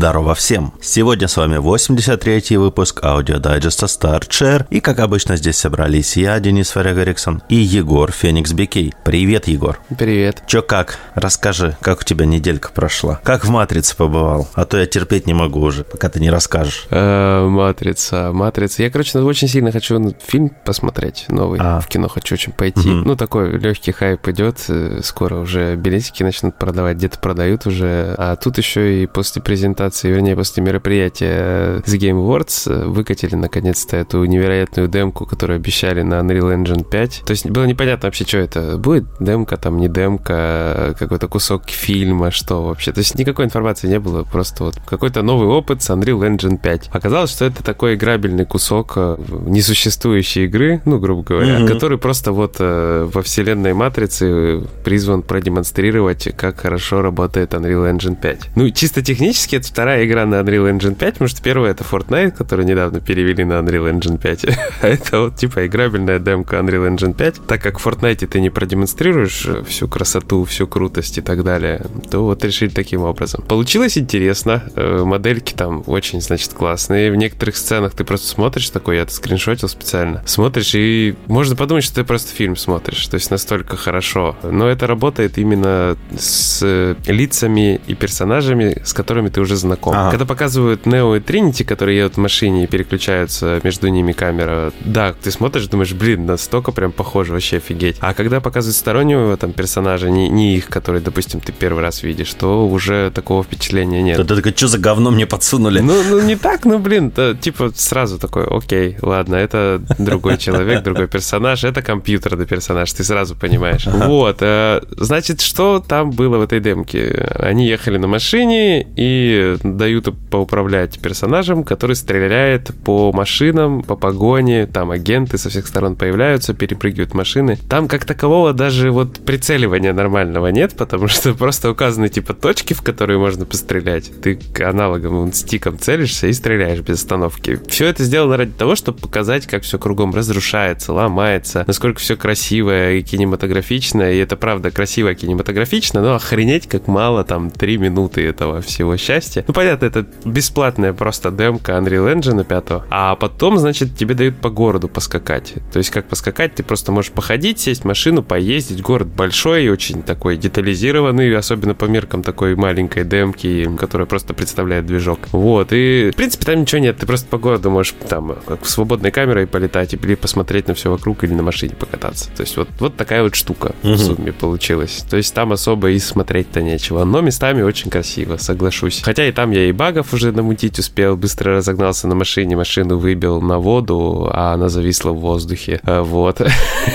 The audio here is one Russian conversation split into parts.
Здорово всем! Сегодня с вами 83-й выпуск аудиодайджеста Start Share, и как обычно здесь собрались я, Денис Варяг Эриксон, и Егор Феникс Бикей. Привет, Егор! Привет! Чё как? Расскажи, как у тебя неделька прошла? Как в «Матрице» побывал? А то я терпеть не могу уже, пока ты не расскажешь. Э, «Матрица», «Матрица». Я, короче, очень сильно хочу фильм посмотреть новый. А. В кино хочу очень пойти. Угу. Ну, такой легкий хайп идет. Э, скоро уже билетики начнут продавать, где-то продают уже. А тут еще и после презентации презентации, вернее, после мероприятия The Game Awards выкатили наконец-то эту невероятную демку, которую обещали на Unreal Engine 5. То есть было непонятно вообще, что это будет. Демка там, не демка, какой-то кусок фильма, что вообще. То есть никакой информации не было, просто вот какой-то новый опыт с Unreal Engine 5. Оказалось, что это такой играбельный кусок э, несуществующей игры, ну, грубо говоря, mm-hmm. который просто вот э, во вселенной Матрицы призван продемонстрировать, как хорошо работает Unreal Engine 5. Ну, чисто технически это вторая игра на Unreal Engine 5, потому что первая это Fortnite, который недавно перевели на Unreal Engine 5. а это вот типа играбельная демка Unreal Engine 5. Так как в Fortnite ты не продемонстрируешь всю красоту, всю крутость и так далее, то вот решили таким образом. Получилось интересно. Э, модельки там очень, значит, классные. В некоторых сценах ты просто смотришь такой, я это скриншотил специально. Смотришь и можно подумать, что ты просто фильм смотришь. То есть настолько хорошо. Но это работает именно с лицами и персонажами, с которыми ты уже уже знаком. Ага. Когда показывают Нео и Тринити, которые едут в машине и переключаются между ними камера, да, ты смотришь, думаешь, блин, настолько прям похоже, вообще офигеть. А когда показывают стороннего там персонажа, не, не их, который, допустим, ты первый раз видишь, то уже такого впечатления нет. Да, да, что за говно мне подсунули? Ну, ну не так, ну, блин, то, типа сразу такой, окей, ладно, это другой человек, другой персонаж, это компьютерный персонаж, ты сразу понимаешь. Вот, э, значит, что там было в этой демке? Они ехали на машине, и дают поуправлять персонажем, который стреляет по машинам, по погоне, там агенты со всех сторон появляются, перепрыгивают машины. Там как такового даже вот прицеливания нормального нет, потому что просто указаны типа точки, в которые можно пострелять. Ты аналогом стиком целишься и стреляешь без остановки. Все это сделано ради того, чтобы показать, как все кругом разрушается, ломается, насколько все красивое и кинематографичное, и это правда красиво кинематографично, но охренеть как мало там три минуты этого всего счастья. Ну, понятно, это бесплатная просто демка Unreal Engine 5. А потом, значит, тебе дают по городу поскакать. То есть, как поскакать, ты просто можешь походить, сесть в машину, поездить. Город большой, очень такой детализированный, особенно по меркам такой маленькой демки, которая просто представляет движок. Вот, и, в принципе, там ничего нет. Ты просто по городу можешь там как свободной камерой полетать или посмотреть на все вокруг, или на машине покататься. То есть, вот, вот такая вот штука угу. в сумме получилась. То есть, там особо и смотреть-то нечего. Но местами очень красиво, соглашусь. Хотя и там я и багов уже намутить успел, быстро разогнался на машине, машину выбил на воду, а она зависла в воздухе. Э, вот.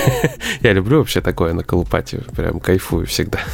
Я люблю вообще такое на колупате, прям кайфую всегда.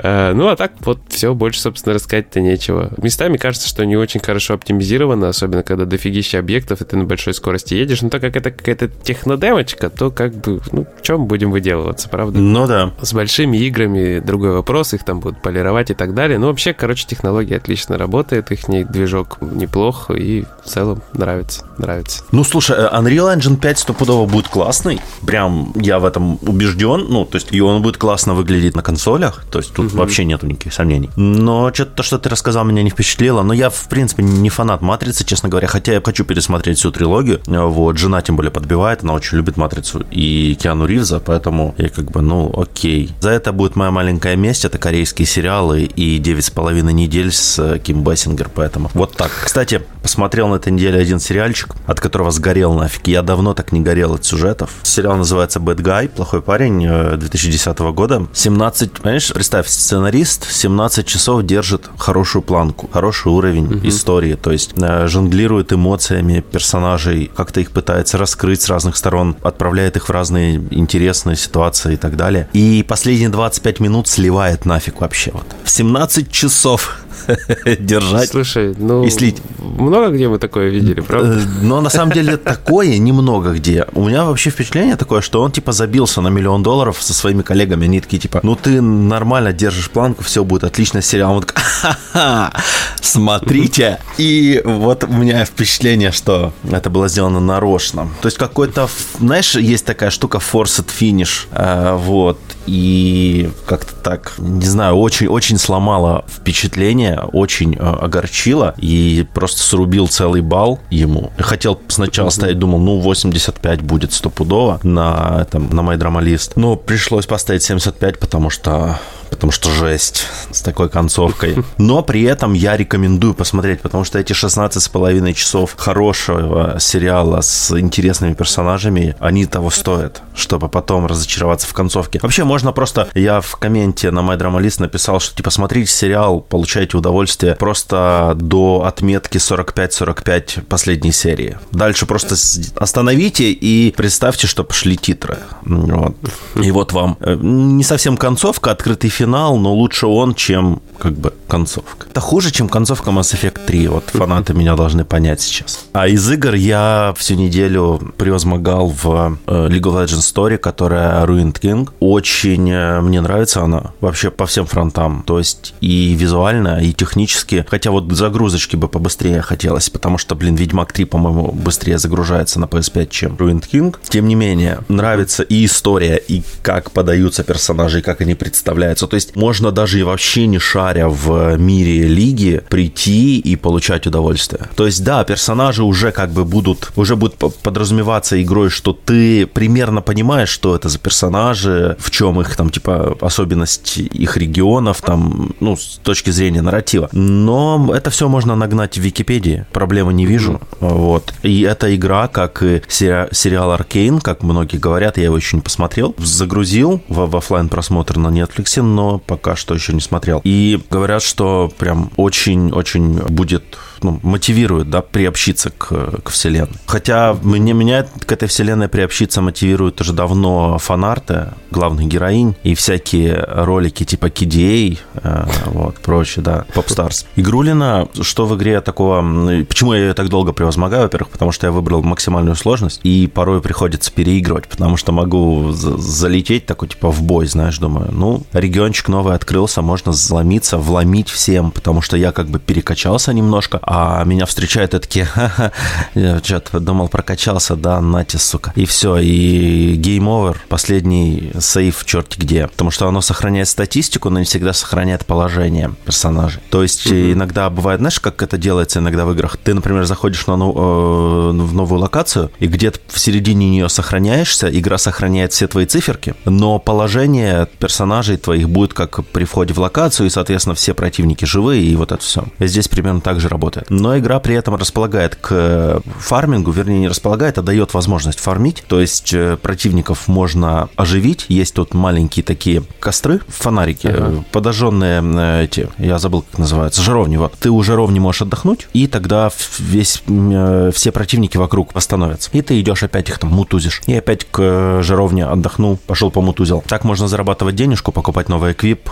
Э, ну, а так вот все, больше, собственно, рассказать-то нечего. Местами кажется, что не очень хорошо оптимизировано, особенно когда дофигища объектов, и ты на большой скорости едешь. Но так как это какая-то технодемочка, то как бы, ну, в чем будем выделываться, правда? Ну да. С большими играми другой вопрос, их там будут полировать и так далее. Ну, вообще, короче, технология отлично работает, их движок неплох, и в целом нравится, нравится. Ну, слушай, э, Unreal Engine 5 стопудово будет классный, прям я в этом убежден, ну, то есть и он будет классно выглядеть на консолях, то есть тут угу. вообще нету никаких сомнений. Но что-то то, что ты рассказал, меня не впечатлило, но я, в принципе, не фанат Матрицы, честно говоря, хотя я хочу пересмотреть всю трилогию, вот, жена тем более подбивает, она очень любит Матрицу и Киану Ривза, поэтому я как бы, ну, окей. За это будет моя маленькая месть, это корейские сериалы и девять с половиной недель с э, Ким Бессингер, поэтому вот так. Кстати, посмотрел на этой неделе один сериальчик, от которого сгорел нафиг. Я давно так не горел от сюжетов. Сериал называется Bad Guy, плохой парень, 2010 э, года. 17, понимаешь, представь, сценарист 17 часов держит хорошую планку, хороший уровень угу. истории, то есть э, жонглирует эмоциями персонажей, как-то их пытается раскрыть с разных сторон, отправляет их в разные интересные ситуации и так далее. И последние 25 минут сливает нафиг вообще. Вот. В 17 часов держать Слушай, ну, и слить. много где мы такое видели, правда? Э, но на самом деле такое немного где. У меня вообще впечатление такое, что он типа забился на миллион долларов со своими коллегами. Они такие типа, ну ты нормально держишь планку, все будет отлично, сериал. Он такой, ха-ха, смотрите. И вот у меня впечатление, что это было сделано нарочно. То есть какой-то, знаешь, есть такая штука forced finish, э, вот, и как-то так, не знаю, очень-очень сломало впечатление, очень э, огорчило, и просто срубил целый бал ему. Хотел сначала ставить, думал, ну, 85 будет стопудово на, этом, на MyDramaList, но пришлось поставить 75, потому что потому что жесть с такой концовкой. Но при этом я рекомендую посмотреть, потому что эти 16 с половиной часов хорошего сериала с интересными персонажами, они того стоят, чтобы потом разочароваться в концовке. Вообще, можно просто... Я в комменте на MyDramaList написал, что, типа, смотрите сериал, получайте удовольствие просто до отметки 45-45 последней серии. Дальше просто остановите и представьте, что пошли титры. Вот. И вот вам э, не совсем концовка, открытый финал, но лучше он, чем как бы концовка. Это хуже, чем концовка Mass Effect 3. Вот фанаты меня должны понять сейчас. А из игр я всю неделю превозмогал в э, League of Legends Story, которая Ruined King. Очень э, мне нравится она вообще по всем фронтам. То есть и визуально, и технически. Хотя вот загрузочки бы побыстрее хотелось, потому что, блин, Ведьмак 3, по-моему, быстрее загружается на PS5, чем Ruined King. Тем не менее, нравится и история, и как подаются персонажи, и как они представляются. То есть можно даже и вообще не шаря в мире лиги прийти и получать удовольствие. То есть, да, персонажи уже как бы будут, уже будут подразумеваться игрой, что ты примерно понимаешь, что это за персонажи, в чем их там, типа, особенность их регионов, там, ну, с точки зрения нарратива. Но это все можно нагнать в Википедии, проблемы не вижу. Вот. И эта игра, как и сериал Аркейн, как многие говорят, я его еще не посмотрел, загрузил в, в офлайн просмотр на Netflix, но пока что еще не смотрел. И говорят, что прям очень-очень будет ну, мотивирует, да, приобщиться к, к вселенной. Хотя мне, меня к этой вселенной приобщиться мотивирует уже давно фанарты главных героинь и всякие ролики типа KDA, э, вот, прочее, да, Popstars. Игрулина, что в игре такого... Почему я ее так долго превозмогаю? Во-первых, потому что я выбрал максимальную сложность, и порой приходится переигрывать, потому что могу залететь такой, типа, в бой, знаешь, думаю, ну, региончик новый открылся, можно заломиться, вломить всем, потому что я как бы перекачался немножко, а меня встречают и такие, ха-ха, я что-то думал, прокачался, да, нате, сука. И все, и game over, последний сейв черти где. Потому что оно сохраняет статистику, но не всегда сохраняет положение персонажей. То есть mm-hmm. иногда бывает, знаешь, как это делается иногда в играх? Ты, например, заходишь на, ну, э, в новую локацию, и где-то в середине нее сохраняешься, игра сохраняет все твои циферки, но положение персонажей твоих будет как при входе в локацию, и, соответственно, все противники живые, и вот это все. Здесь примерно так же работает работает. Но игра при этом располагает к фармингу, вернее, не располагает, а дает возможность фармить. То есть э, противников можно оживить. Есть тут маленькие такие костры, фонарики, ага. подожженные э, эти, я забыл, как называется, жаровни. Вот. Ты у жаровни можешь отдохнуть, и тогда весь, э, все противники вокруг восстановятся. И ты идешь опять их там мутузишь. И опять к жаровне отдохнул, пошел помутузил. Так можно зарабатывать денежку, покупать новый эквип.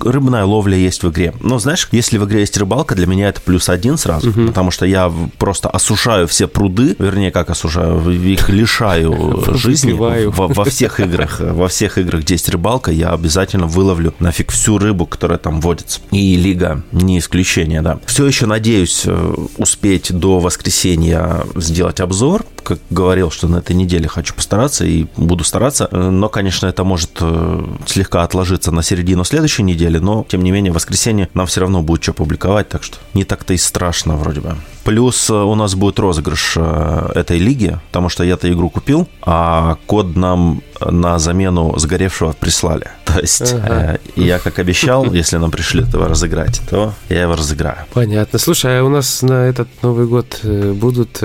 Рыбная ловля есть в игре. Но знаешь, если в игре есть рыбалка, для меня это плюс один сразу, угу. потому что я просто осушаю все пруды, вернее, как осушаю, их лишаю жизни во, во всех играх. Во всех играх, где есть рыбалка, я обязательно выловлю нафиг всю рыбу, которая там водится. И Лига не исключение, да. Все еще надеюсь э, успеть до воскресенья сделать обзор. Как говорил, что на этой неделе хочу постараться и буду стараться. Э, но, конечно, это может э, слегка отложиться на середину следующей недели, но, тем не менее, в воскресенье нам все равно будет что публиковать, так что не так-то и страшно вроде бы. Плюс э, у нас будет розыгрыш этой лиги, потому что я-то игру купил, а код нам на замену сгоревшего прислали. То есть ага. э, я, как обещал, если нам пришли этого разыграть, то я его разыграю. Понятно. Слушай, а у нас на этот Новый год э, будут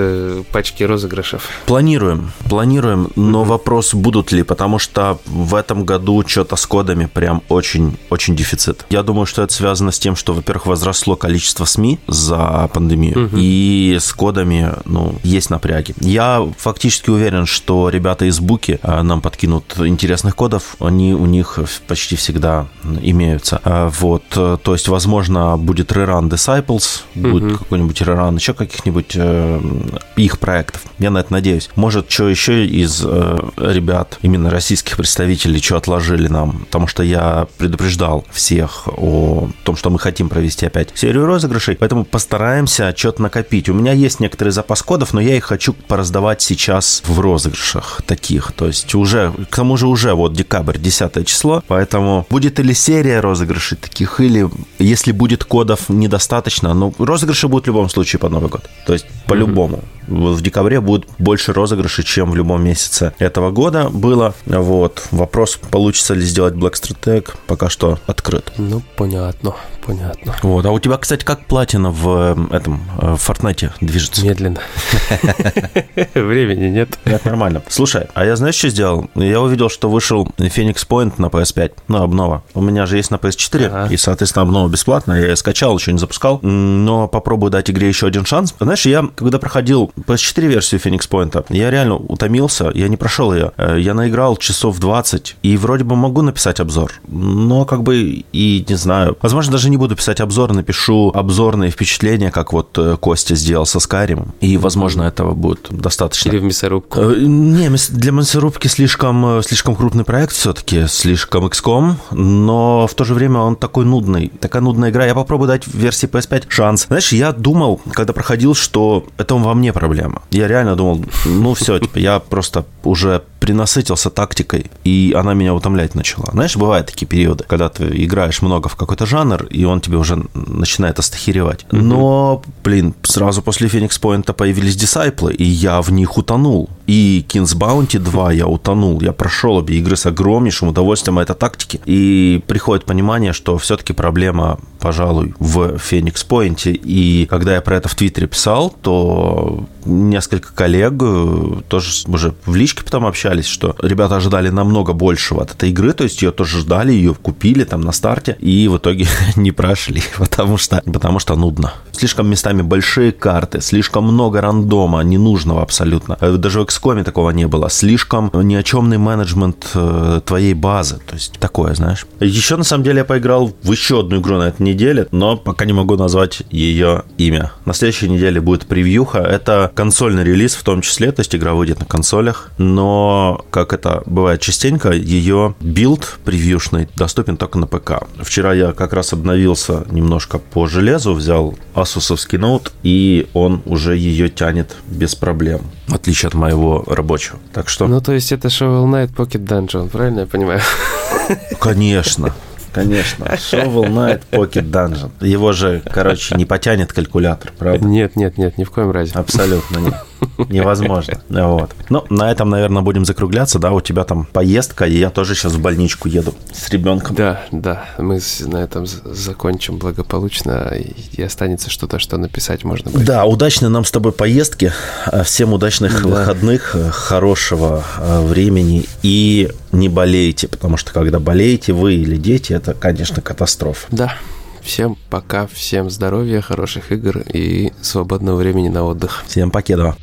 пачки розыгрышев? Планируем, планируем, но вопрос, будут ли, потому что в этом году что-то с кодами прям очень-очень дефицит. Я думаю, что это связано с тем, что, во-первых, возросло количество СМИ за пандемию, угу. и с кодами, ну, есть напряги. Я фактически уверен, что ребята из Буки э, нам подкидывают подкинут интересных кодов, они у них почти всегда имеются. А, вот, то есть, возможно, будет Rerun Disciples, будет mm-hmm. какой-нибудь Rerun еще каких-нибудь э, их проектов. Я на это надеюсь. Может, что еще из э, ребят, именно российских представителей, что отложили нам, потому что я предупреждал всех о том, что мы хотим провести опять серию розыгрышей, поэтому постараемся что-то накопить. У меня есть некоторый запас кодов, но я их хочу пораздавать сейчас в розыгрышах таких. То есть уже, к тому же уже вот декабрь, 10 число, поэтому будет или серия розыгрышей таких, или если будет кодов недостаточно, но розыгрыши будут в любом случае под Новый год. То есть по-любому. В декабре будет больше розыгрышей, чем в любом месяце этого года было. Вот. Вопрос, получится ли сделать Black Street Tag, пока что открыт. Ну, понятно, понятно. Вот. А у тебя, кстати, как платина в э, этом э, в Fortnite движется? Медленно. Времени нет. Нет, нормально. Слушай, а я знаешь, что сделал? Я увидел, что вышел Phoenix Point на PS5, ну, обнова. У меня же есть на PS4, и, соответственно, обнова бесплатная. Я ее скачал, еще не запускал, но попробую дать игре еще один шанс. Знаешь, я, когда проходил PS4 версию Phoenix Point, я реально утомился, я не прошел ее. Э, я наиграл часов 20, и вроде бы могу написать обзор, но как бы и не знаю. Возможно, даже не буду писать обзор, напишу обзорные впечатления, как вот э, Костя сделал со Skyrim, и, возможно, этого будет достаточно. Или в мясорубку. Э, не, для мясорубки слишком, слишком крупный проект все-таки, слишком XCOM, но в то же время он такой нудный, такая нудная игра. Я попробую дать в версии PS5 шанс. Знаешь, я думал, когда проходил, что это во мне проблема. Я реально думал, ну все, типа, я просто уже принасытился тактикой, и она меня утомлять начала. Знаешь, бывают такие периоды, когда ты играешь много в какой-то жанр, и он тебе уже начинает остахиревать. Но, блин, сразу после Феникс Пойнта появились дисайплы, и я в них утонул. И Kings Bounty 2 я утонул. Я прошел обе игры с огромнейшим удовольствием этой тактики. И приходит понимание, что все-таки проблема, пожалуй, в Феникс Пойнте. И когда я про это в Твиттере писал, то несколько коллег э, тоже уже в личке потом общались, что ребята ожидали намного большего от этой игры, то есть ее тоже ждали, ее купили там на старте, и в итоге не прошли, потому что, потому что нудно. Слишком местами большие карты, слишком много рандома, ненужного абсолютно. Э, даже в XCOM такого не было. Слишком ни о чемный менеджмент э, твоей базы, то есть такое, знаешь. Еще, на самом деле, я поиграл в еще одну игру на этой неделе, но пока не могу назвать ее имя. На следующей неделе будет превьюха. Это консольный релиз в том числе, то есть игра выйдет на консолях, но, как это бывает частенько, ее build превьюшный доступен только на ПК. Вчера я как раз обновился немножко по железу, взял Asus овский ноут, и он уже ее тянет без проблем, в отличие от моего рабочего. Так что... Ну, то есть это Shovel Knight Pocket Dungeon, правильно я понимаю? Конечно. Конечно. Shovel Knight Pocket Dungeon. Его же, короче, не потянет калькулятор, правда? Нет, нет, нет, ни в коем разе. Абсолютно нет. Невозможно. Вот. Ну, на этом, наверное, будем закругляться, да, у тебя там поездка, и я тоже сейчас в больничку еду с ребенком. Да, да, мы на этом закончим благополучно, и останется что-то, что написать можно будет. Да, удачной нам с тобой поездки, а, всем удачных да. выходных, э, хорошего э, времени, и не болейте, потому что когда болеете вы или дети, это, конечно, катастрофа. Да. Всем пока, всем здоровья, хороших игр и свободного времени на отдых. Всем покедова.